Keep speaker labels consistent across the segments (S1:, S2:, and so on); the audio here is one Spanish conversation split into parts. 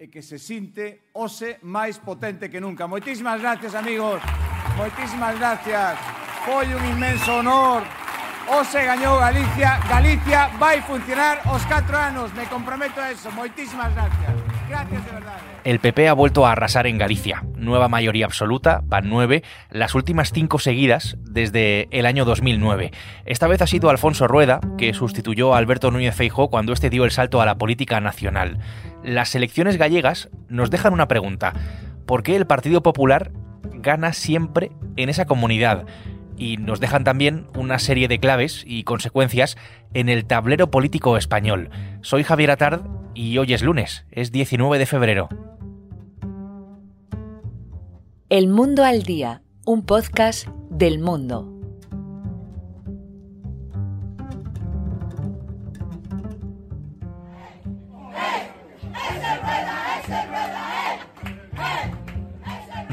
S1: e que se sinte ose máis potente que nunca. Moitísimas gracias, amigos. Moitísimas gracias. Foi un inmenso honor. Ose gañou Galicia. Galicia vai funcionar os 4 anos. Me comprometo a eso. Moitísimas gracias. Verdade.
S2: El PP ha vuelto a arrasar en Galicia. Nueva mayoría absoluta, van nueve, las últimas cinco seguidas desde el año 2009. Esta vez ha sido Alfonso Rueda, que sustituyó a Alberto Núñez Feijóo cuando este dio el salto a la política nacional. Las elecciones gallegas nos dejan una pregunta. ¿Por qué el Partido Popular gana siempre en esa comunidad? Y nos dejan también una serie de claves y consecuencias en el tablero político español. Soy Javier Atard y hoy es lunes, es 19 de febrero.
S3: El Mundo al Día, un podcast del mundo.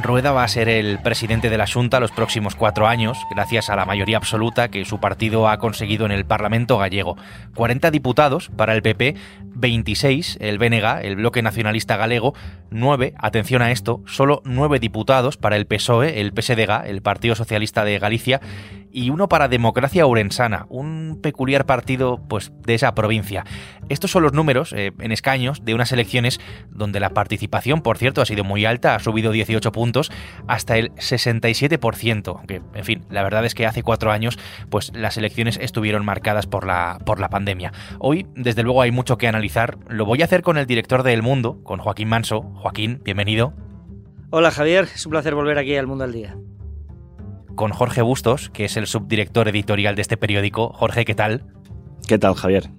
S2: Rueda va a ser el presidente de la Junta los próximos cuatro años, gracias a la mayoría absoluta que su partido ha conseguido en el Parlamento gallego. 40 diputados para el PP, 26 el BNG, el Bloque Nacionalista Galego, 9, atención a esto, solo 9 diputados para el PSOE, el PSDG, el Partido Socialista de Galicia, y uno para Democracia Urensana, un peculiar partido pues, de esa provincia. Estos son los números eh, en escaños de unas elecciones donde la participación, por cierto, ha sido muy alta, ha subido 18 puntos hasta el 67%, aunque, en fin, la verdad es que hace cuatro años pues, las elecciones estuvieron marcadas por la, por la pandemia. Hoy, desde luego, hay mucho que analizar. Lo voy a hacer con el director de El Mundo, con Joaquín Manso. Joaquín, bienvenido.
S4: Hola Javier, es un placer volver aquí al Mundo al Día
S2: con Jorge Bustos, que es el subdirector editorial de este periódico. Jorge, ¿qué tal?
S5: ¿Qué tal, Javier?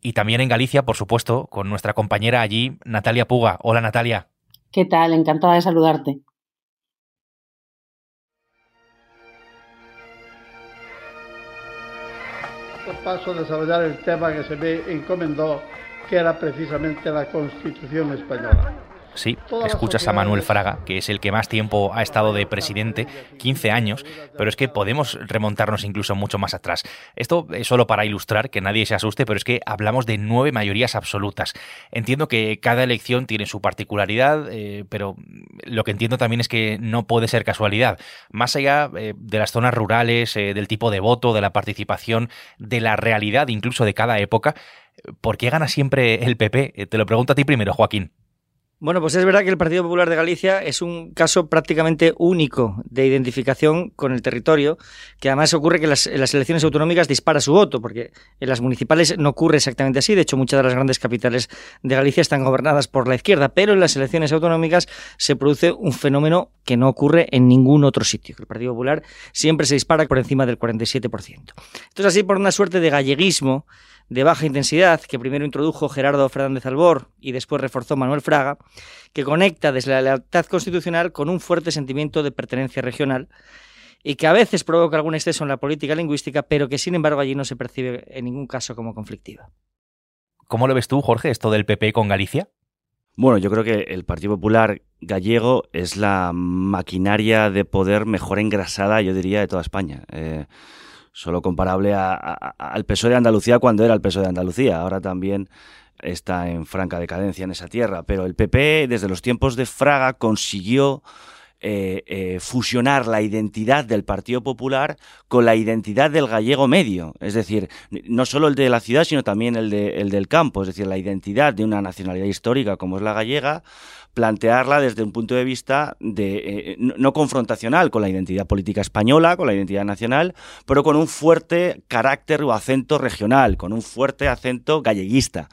S2: Y también en Galicia, por supuesto, con nuestra compañera allí, Natalia Puga. Hola, Natalia.
S6: ¿Qué tal? Encantada de saludarte.
S7: Paso a desarrollar el tema que se me encomendó, que era precisamente la Constitución española.
S2: Sí, escuchas a Manuel Fraga, que es el que más tiempo ha estado de presidente, 15 años, pero es que podemos remontarnos incluso mucho más atrás. Esto es solo para ilustrar, que nadie se asuste, pero es que hablamos de nueve mayorías absolutas. Entiendo que cada elección tiene su particularidad, eh, pero lo que entiendo también es que no puede ser casualidad. Más allá eh, de las zonas rurales, eh, del tipo de voto, de la participación, de la realidad incluso de cada época, ¿por qué gana siempre el PP? Te lo pregunto a ti primero, Joaquín.
S4: Bueno, pues es verdad que el Partido Popular de Galicia es un caso prácticamente único de identificación con el territorio, que además ocurre que las, en las elecciones autonómicas dispara su voto, porque en las municipales no ocurre exactamente así. De hecho, muchas de las grandes capitales de Galicia están gobernadas por la izquierda, pero en las elecciones autonómicas se produce un fenómeno que no ocurre en ningún otro sitio. El Partido Popular siempre se dispara por encima del 47%. Entonces, así por una suerte de galleguismo, de baja intensidad que primero introdujo Gerardo Fernández Albor y después reforzó Manuel Fraga, que conecta desde la lealtad constitucional con un fuerte sentimiento de pertenencia regional y que a veces provoca algún exceso en la política lingüística, pero que sin embargo allí no se percibe en ningún caso como conflictiva.
S2: ¿Cómo lo ves tú, Jorge, esto del PP con Galicia?
S5: Bueno, yo creo que el Partido Popular gallego es la maquinaria de poder mejor engrasada, yo diría, de toda España. Eh, solo comparable al PSOE de Andalucía cuando era el PSOE de Andalucía. Ahora también está en franca decadencia en esa tierra. Pero el PP, desde los tiempos de Fraga, consiguió eh, eh, fusionar la identidad del Partido Popular con la identidad del gallego medio. Es decir, no solo el de la ciudad, sino también el, de, el del campo. Es decir, la identidad de una nacionalidad histórica como es la gallega plantearla desde un punto de vista de, eh, no confrontacional con la identidad política española, con la identidad nacional, pero con un fuerte carácter o acento regional, con un fuerte acento galleguista.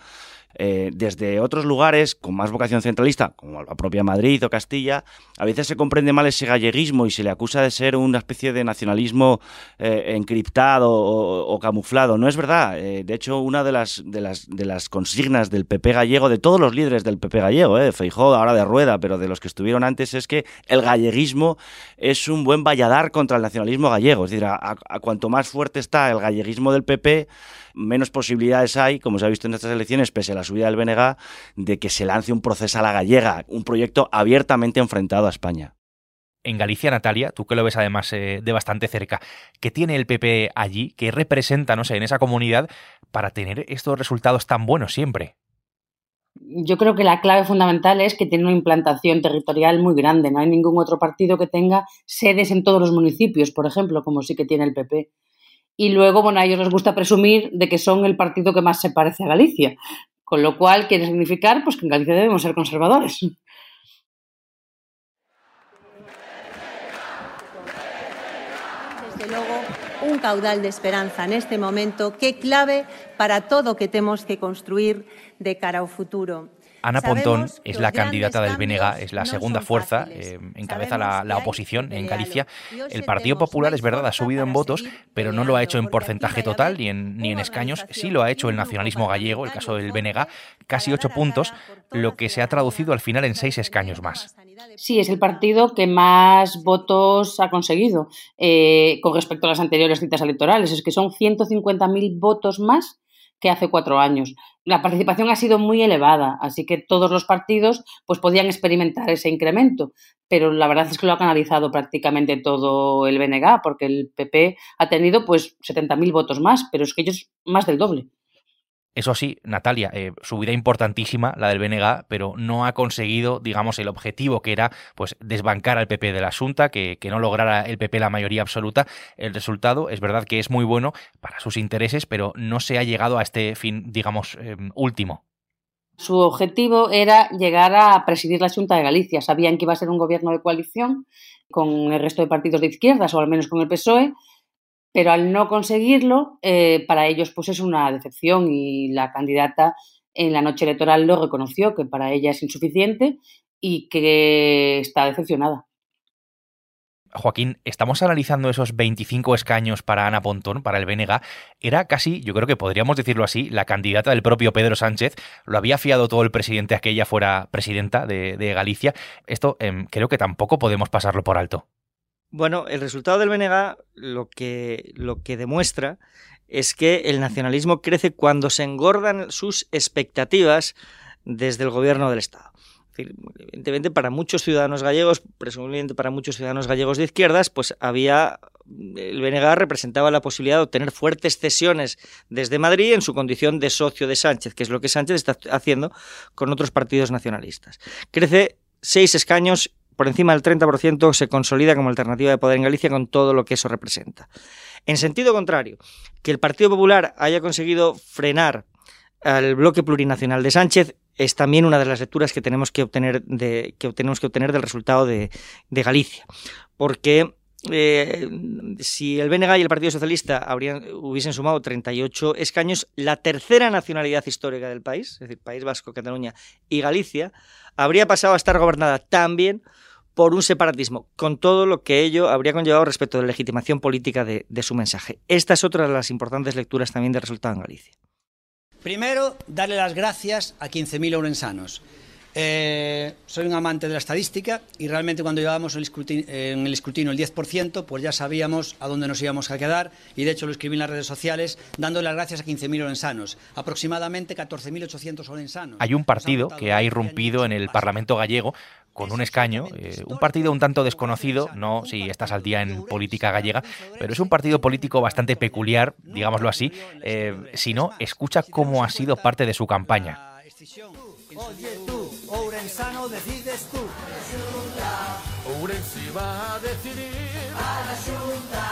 S5: Eh, desde otros lugares con más vocación centralista, como la propia Madrid o Castilla, a veces se comprende mal ese galleguismo y se le acusa de ser una especie de nacionalismo eh, encriptado o, camuflado. No es verdad. Eh, de hecho, una de las, de, las, consignas del PP gallego, de todos los líderes del PP gallego, de Feijó, ahora de Rueda, pero de los que estuvieron antes, es que el galleguismo es un buen valladar contra el nacionalismo gallego. Es decir, a cuanto más fuerte está el galleguismo del PP, menos posibilidades hay, como se ha visto en estas elecciones, pese a la subida del BNG, de que se lance un proceso a la gallega, un proyecto abiertamente enfrentado a España.
S2: En Galicia, Natalia, tú que lo ves además eh, de bastante cerca, ¿qué tiene el PP allí? ¿Qué representa, no sé, en esa comunidad para tener estos resultados tan buenos siempre?
S6: Yo creo que la clave fundamental es que tiene una implantación territorial muy grande. No hay ningún otro partido que tenga sedes en todos los municipios, por ejemplo, como sí que tiene el PP. Y luego, bueno, a ellos les gusta presumir de que son el partido que más se parece a Galicia, con lo cual quiere significar pues, que en Galicia debemos ser conservadores.
S8: Desde luego, un caudal de esperanza en este momento que clave para todo que temos que construir de cara ao futuro.
S2: Ana Pontón es la candidata del BNG, es la segunda fuerza, eh, encabeza la, la, oposición en Galicia. El Partido Popular, es verdad, ha subido en votos, pero no lo ha hecho en porcentaje total ni en, ni en escaños. Sí lo ha hecho el nacionalismo gallego, el caso del BNG, casi ocho puntos, lo que se ha traducido al final en seis escaños más.
S6: Sí, es el partido que más votos ha conseguido eh, con respecto a las anteriores citas electorales. Es que son 150.000 votos más que hace cuatro años. La participación ha sido muy elevada, así que todos los partidos pues, podían experimentar ese incremento, pero la verdad es que lo ha canalizado prácticamente todo el BNG, porque el PP ha tenido pues 70.000 votos más, pero es que ellos más del doble.
S2: Eso sí, Natalia, eh, subida importantísima la del BNG, pero no ha conseguido, digamos, el objetivo que era pues desbancar al PP de la Junta, que, que, no lograra el PP la mayoría absoluta. El resultado es verdad que es muy bueno para sus intereses, pero no se ha llegado a este fin, digamos, eh, último.
S6: Su objetivo era llegar a presidir la Junta de Galicia. Sabían que iba a ser un gobierno de coalición con el resto de partidos de izquierdas, o al menos con el PSOE, pero al no conseguirlo, eh, para ellos pues es una decepción y la candidata en la noche electoral lo reconoció, que para ella es insuficiente y que está decepcionada.
S2: Joaquín, estamos analizando esos 25 escaños para Ana Pontón, para el BNG. Era casi, yo creo que podríamos decirlo así, la candidata del propio Pedro Sánchez. Lo había fiado todo el presidente a que ella fuera presidenta de, Galicia. Esto eh, creo que tampoco podemos pasarlo por alto.
S4: Bueno, el resultado del BNG lo que, lo que demuestra es que el nacionalismo crece cuando se engordan sus expectativas desde el gobierno del Estado. Es decir, evidentemente para muchos ciudadanos gallegos, presumiblemente para muchos ciudadanos gallegos de izquierdas, pues había el BNG representaba la posibilidad de obtener fuertes cesiones desde Madrid en su condición de socio de Sánchez, que es lo que Sánchez está haciendo con otros partidos nacionalistas. Crece seis escaños por encima del 30%, se consolida como alternativa de poder en Galicia con todo lo que eso representa. En sentido contrario, que el Partido Popular haya conseguido frenar al bloque plurinacional de Sánchez es también una de las lecturas que tenemos que obtener, de, que tenemos que obtener del resultado de, de Galicia. Porque eh, si el BNG y el Partido Socialista hubiesen sumado 38 escaños, la tercera nacionalidad histórica del país, es decir, País Vasco, Cataluña y Galicia, habría pasado a estar gobernada también por un separatismo, con todo lo que ello habría conllevado respecto de la legitimación política de, de su mensaje. Esta es otra de las importantes lecturas también del resultado en Galicia.
S9: Primero, darle las gracias a 15.000 orensanos. Eh, soy un amante de la estadística y realmente cuando llevábamos el escrutinio, en el escrutinio el 10%, pues ya sabíamos a dónde nos íbamos a quedar y de hecho lo escribí en las redes sociales dándole las gracias a 15.000 orensanos, aproximadamente 14.800 orensanos.
S2: Hay un partido que ha irrumpido en el Parlamento gallego con un escaño, eh, un partido un tanto desconocido, no si estás al día en política gallega, pero es un partido político bastante peculiar, digámoslo así, eh, si no, escucha cómo ha sido parte de su campaña.
S10: Decides tú. Ourense va a decidir. A la Junta.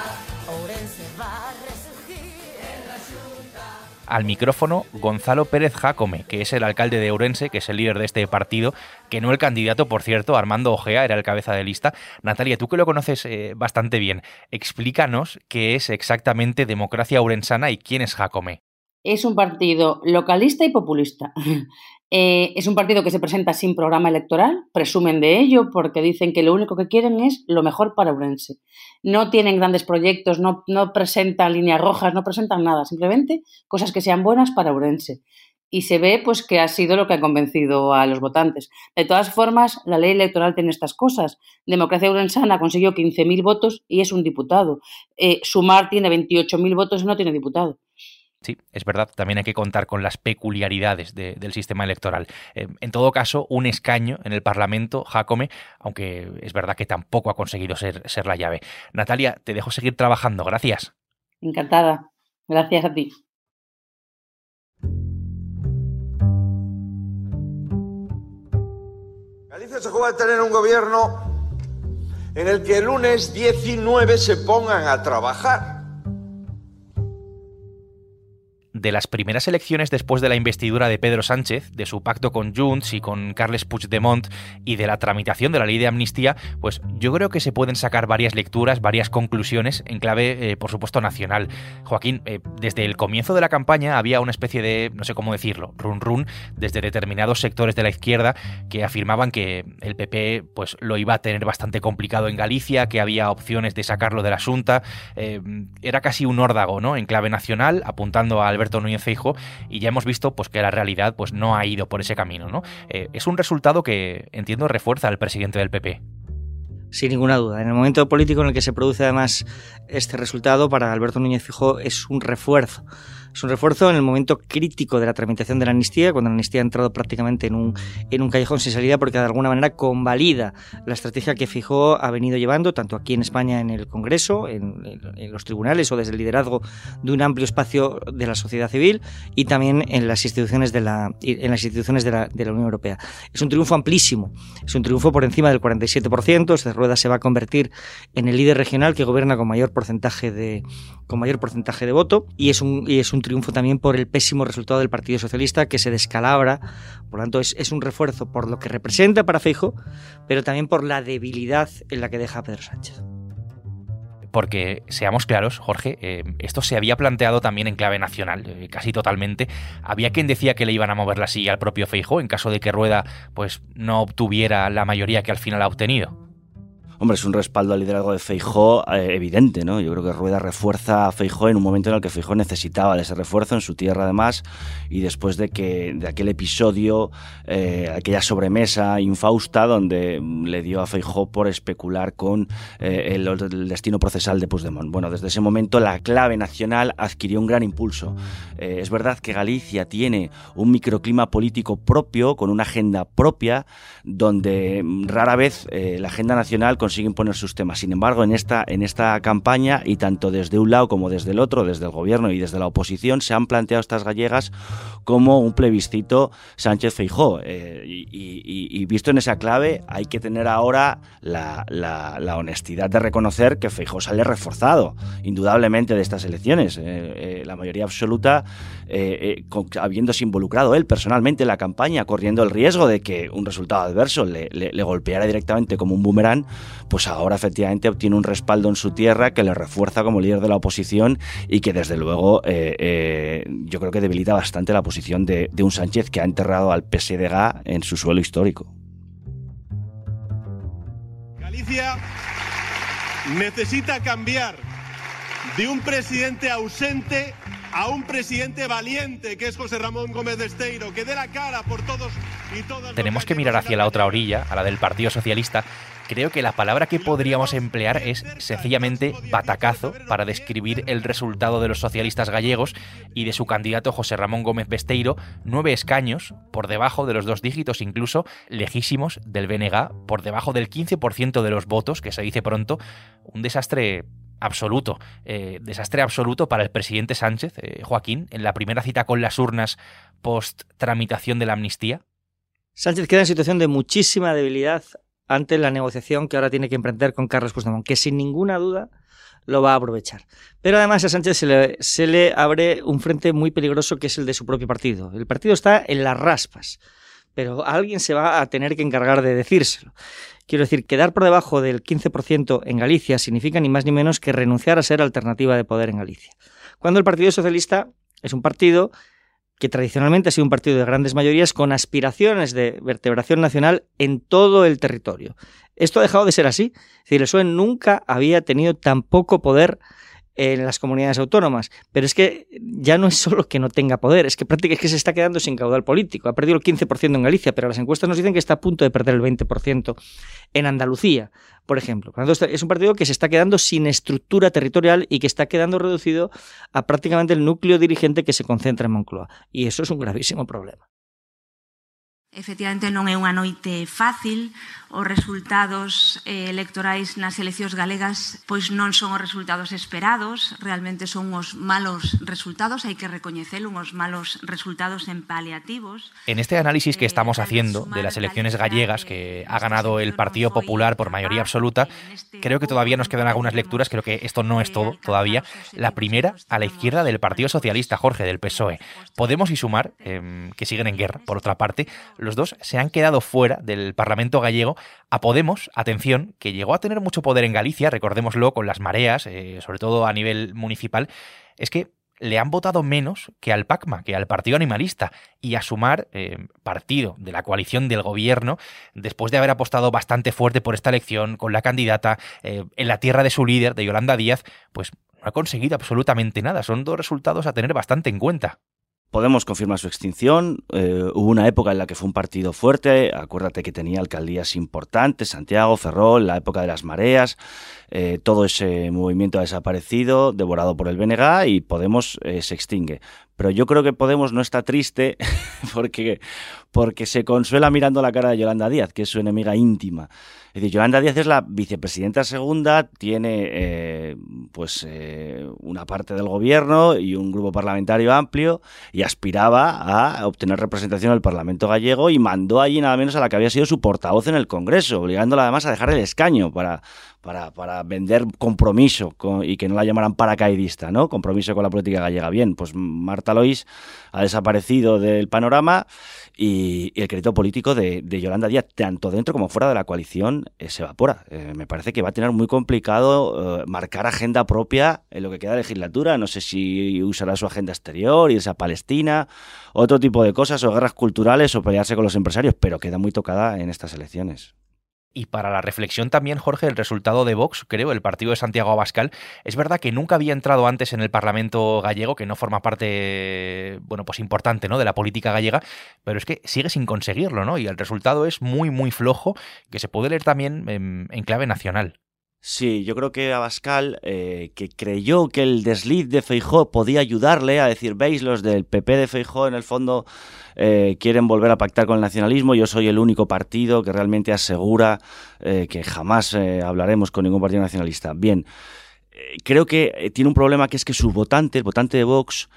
S10: Ourense va a resurgir en la Junta.
S2: Al micrófono, Gonzalo Pérez Jacome, que es el alcalde de Ourense, que es el líder de este partido, que no el candidato, por cierto, Armando Ojea, era el cabeza de lista. Natalia, tú que lo conoces eh, bastante bien, explícanos qué es exactamente democracia ourensana y quién es Jacome.
S6: Es un partido localista y populista. Eh, es un partido que se presenta sin programa electoral, presumen de ello porque dicen que lo único que quieren es lo mejor para Urense. No tienen grandes proyectos, no, presentan líneas rojas, no presentan nada, simplemente cosas que sean buenas para Urense. Y se ve pues que ha sido lo que ha convencido a los votantes. De todas formas, la ley electoral tiene estas cosas. Democracia Urensana consiguió 15.000 votos y es un diputado. Eh, Sumar tiene 28.000 votos y no tiene diputado.
S2: Sí, es verdad, también hay que contar con las peculiaridades de, del sistema electoral. Eh, en todo caso, un escaño en el Parlamento, Jacome, aunque es verdad que tampoco ha conseguido ser, ser la llave. Natalia, te dejo seguir trabajando. Gracias.
S6: Encantada. Gracias a ti.
S11: Galicia se juega a tener un gobierno en el que el lunes 19 se pongan a trabajar.
S2: De las primeras elecciones después de la investidura de Pedro Sánchez, de su pacto con Junts y con Carles Puigdemont y de la tramitación de la ley de amnistía, pues yo creo que se pueden sacar varias lecturas, varias conclusiones en clave, eh, por supuesto, nacional. Joaquín, eh, desde el comienzo de la campaña había una especie de, no sé cómo decirlo, run run desde determinados sectores de la izquierda que afirmaban que el PP pues lo iba a tener bastante complicado en Galicia, que había opciones de sacarlo de la Junta. Eh, era casi un órdago, ¿no? En clave nacional, apuntando a Alberto Núñez Feijo y ya hemos visto pues que la realidad pues no ha ido por ese camino, ¿no? Eh, es un resultado que entiendo refuerza al presidente del PP.
S4: Sin ninguna duda. En el momento político en el que se produce además este resultado, para Alberto Núñez Fijo es un refuerzo es un refuerzo en el momento crítico de la tramitación de la amnistía, cuando la amnistía ha entrado prácticamente en un, en un callejón sin salida, porque de alguna manera convalida la estrategia que Fijó ha venido llevando, tanto aquí en España en el Congreso, en, en, los tribunales o desde el liderazgo de un amplio espacio de la sociedad civil y también en las instituciones de la, en las instituciones de la, de la Unión Europea. Es un triunfo amplísimo, es un triunfo por encima del 47%. Este Rueda se va a convertir en el líder regional que gobierna con mayor porcentaje de, con mayor porcentaje de voto y es un, y es un triunfo también por el pésimo resultado del Partido Socialista que se descalabra. Por lo tanto, es, un refuerzo por lo que representa para Feijo, pero también por la debilidad en la que deja Pedro Sánchez
S2: porque seamos claros, Jorge, eh, esto se había planteado también en clave nacional, eh, casi totalmente. Había quien decía que le iban a mover la silla al propio Feijo en caso de que Rueda pues no obtuviera la mayoría que al final ha obtenido.
S5: Hombre, es un respaldo al liderazgo de Feijó eh, evidente, ¿no? Yo creo que Rueda refuerza a Feijó en un momento en el que Feijó necesitaba de ese refuerzo en su tierra además y después de que de aquel episodio, eh, aquella sobremesa infausta donde le dio a Feijó por especular con eh, el, el, destino procesal de Puigdemont. Bueno, desde ese momento la clave nacional adquirió un gran impulso. es verdad que Galicia tiene un microclima político propio, con una agenda propia, donde rara vez la agenda nacional consigue imponer sus temas. Sin embargo, en esta, en esta campaña, y tanto desde un lado como desde el otro, desde el gobierno y desde la oposición, se han planteado estas gallegas como un plebiscito Sánchez Feijó. Eh, y, visto en esa clave, hay que tener ahora la, la, honestidad de reconocer que Feijó sale reforzado, indudablemente, de estas elecciones. Eh, eh, la mayoría absoluta, habiéndose involucrado él personalmente en la campaña, corriendo el riesgo de que un resultado adverso le, le, le golpeara directamente como un boomerang, pues ahora efectivamente obtiene un respaldo en su tierra que le refuerza como líder de la oposición y que desde luego eh, eh, yo creo que debilita bastante la posición de, de un Sánchez que ha enterrado al PSDG en su suelo histórico.
S12: Galicia necesita cambiar de un presidente ausente a un presidente valiente que es José Ramón Gómez de Esteiro, que dé la cara por todos y todas.
S2: Tenemos que mirar hacia la otra orilla, a la del Partido Socialista. Creo que la palabra que podríamos emplear es sencillamente batacazo para describir el resultado de los socialistas gallegos y de su candidato José Ramón Gómez Besteiro, nueve escaños por debajo de los dos dígitos, incluso lejísimos del BNG, por debajo del 15% de los votos, que se dice pronto, un desastre absoluto, eh, desastre absoluto para el presidente Sánchez, eh, Joaquín, en la primera cita con las urnas post tramitación de la amnistía?
S4: Sánchez queda en situación de muchísima debilidad ante la negociación que ahora tiene que emprender con Carlos Puigdemont, que sin ninguna duda lo va a aprovechar. Pero además a Sánchez se le, se le abre un frente muy peligroso que es el de su propio partido. El partido está en las raspas, pero alguien se va a tener que encargar de decírselo. Quiero decir, quedar por debajo del 15% en Galicia significa ni más ni menos que renunciar a ser alternativa de poder en Galicia. Cuando el Partido Socialista es un partido que tradicionalmente ha sido un partido de grandes mayorías con aspiraciones de vertebración nacional en todo el territorio. Esto ha dejado de ser así. Es el PSOE nunca había tenido tan poco poder en las comunidades autónomas. Pero es que ya no es solo que no tenga poder, es que prácticamente se está quedando sin caudal político. Ha perdido el 15% en Galicia, pero las encuestas nos dicen que está a punto de perder el 20% en Andalucía, por ejemplo. Es un partido que se está quedando sin estructura territorial y que está quedando reducido a prácticamente el núcleo dirigente que se concentra en Moncloa. Y eso es un gravísimo problema.
S13: Efectivamente non é unha noite fácil, os resultados eh, electorais nas eleccións galegas pois non son os resultados esperados, realmente son os malos resultados, hai que recoñecelo, uns malos resultados en paliativos.
S2: En este análisis que estamos haciendo de las elecciones gallegas que ha ganado el Partido Popular por mayoría absoluta, creo que todavía nos quedan algunas lecturas, creo que esto no es todo todavía. La primera, a la izquierda del Partido Socialista, Jorge, del PSOE. Podemos y Sumar, eh, que siguen en guerra, por otra parte, los dos se han quedado fuera del Parlamento gallego a Podemos, atención, que llegó a tener mucho poder en Galicia, recordémoslo, con las mareas, eh, sobre todo a nivel municipal, es que le han votado menos que al PACMA, que al Partido Animalista, y a Sumar, eh, partido de la coalición del gobierno, después de haber apostado bastante fuerte por esta elección, con la candidata eh, en la tierra de su líder, de Yolanda Díaz, pues no ha conseguido absolutamente nada. Son dos resultados a tener bastante en cuenta.
S5: Podemos confirmar su extinción. Eh, hubo una época en la que fue un partido fuerte. Acuérdate que tenía alcaldías importantes, Santiago, Ferrol, la época de las mareas. Eh, todo ese movimiento ha desaparecido, devorado por el BNG y Podemos eh, se extingue. Pero yo creo que Podemos no está triste porque, porque se consuela mirando la cara de Yolanda Díaz, que es su enemiga íntima. Es decir, Yolanda Díaz es la vicepresidenta segunda, tiene eh, pues eh, una parte del gobierno y un grupo parlamentario amplio y aspiraba a obtener representación en el Parlamento gallego y mandó allí nada menos a la que había sido su portavoz en el Congreso, obligándola además a dejar el escaño para, para, para vender compromiso con, y que no la llamaran paracaidista, ¿no? Compromiso con la política gallega. Bien, pues Marta Lois ha desaparecido del panorama y, el crédito político de, de, Yolanda Díaz, tanto dentro como fuera de la coalición, eh, se evapora. Eh, me parece que va a tener muy complicado eh, marcar agenda propia en lo que queda de legislatura. No sé si usará su agenda exterior, irse a Palestina, otro tipo de cosas, o guerras culturales, o pelearse con los empresarios, pero queda muy tocada en estas elecciones.
S2: Y para la reflexión también, Jorge, el resultado de Vox, creo, el partido de Santiago Abascal, es verdad que nunca había entrado antes en el Parlamento gallego, que no forma parte, bueno, pues importante, ¿no?, de la política gallega, pero es que sigue sin conseguirlo, ¿no? Y el resultado es muy, muy flojo, que se puede leer también en, en clave nacional.
S5: Sí, yo creo que Abascal, eh, que creyó que el desliz de Feijó podía ayudarle a decir, veis, los del PP de Feijó en el fondo eh, quieren volver a pactar con el nacionalismo, yo soy el único partido que realmente asegura eh, que jamás hablaremos con ningún partido nacionalista. Bien, creo que tiene un problema que es que su votante, el votante de Vox,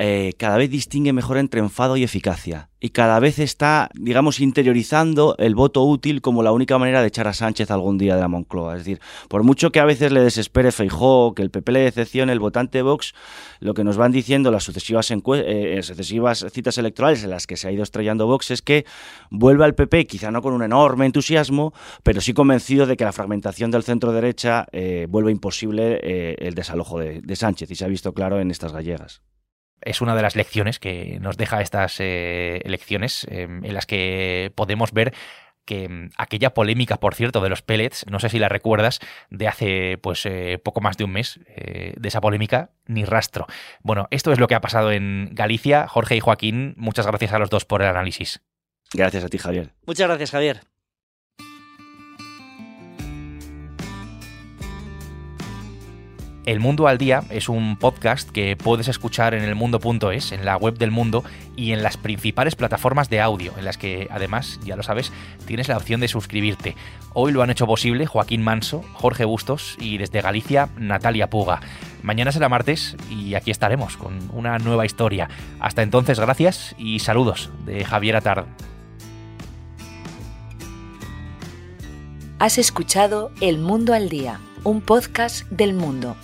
S5: eh, cada vez distingue mejor entre enfado y eficacia. Y cada vez está, digamos, interiorizando el voto útil como la única manera de echar a Sánchez algún día de la Moncloa. Es decir, por mucho que a veces le desespere Feijó, que el PP le decepcione, el votante Vox, lo que nos van diciendo las sucesivas, eh, sucesivas citas electorales en las que se ha ido estrellando Vox es que vuelve al PP, quizá no con un enorme entusiasmo, pero sí convencido de que la fragmentación del centro derecha eh, vuelve imposible eh, el desalojo de, de Sánchez. Y se ha visto claro en estas gallegas
S2: es una de las lecciones que nos deja estas eh, elecciones eh, en las que podemos ver que mm, aquella polémica, por cierto, de los pellets, no sé si la recuerdas, de hace pues eh, poco más de un mes, eh, de esa polémica, ni rastro. Bueno, esto es lo que ha pasado en Galicia. Jorge y Joaquín, muchas gracias a los dos por el análisis.
S5: Gracias a ti, Javier.
S4: Muchas gracias, Javier.
S2: El Mundo al Día es un podcast que puedes escuchar en elmundo.es, en la web del mundo y en las principales plataformas de audio, en las que además, ya lo sabes, tienes la opción de suscribirte. Hoy lo han hecho posible Joaquín Manso, Jorge Bustos y desde Galicia Natalia Puga. Mañana será martes y aquí estaremos con una nueva historia. Hasta entonces, gracias y saludos de Javier Atard.
S3: Has escuchado El Mundo al Día, un podcast del mundo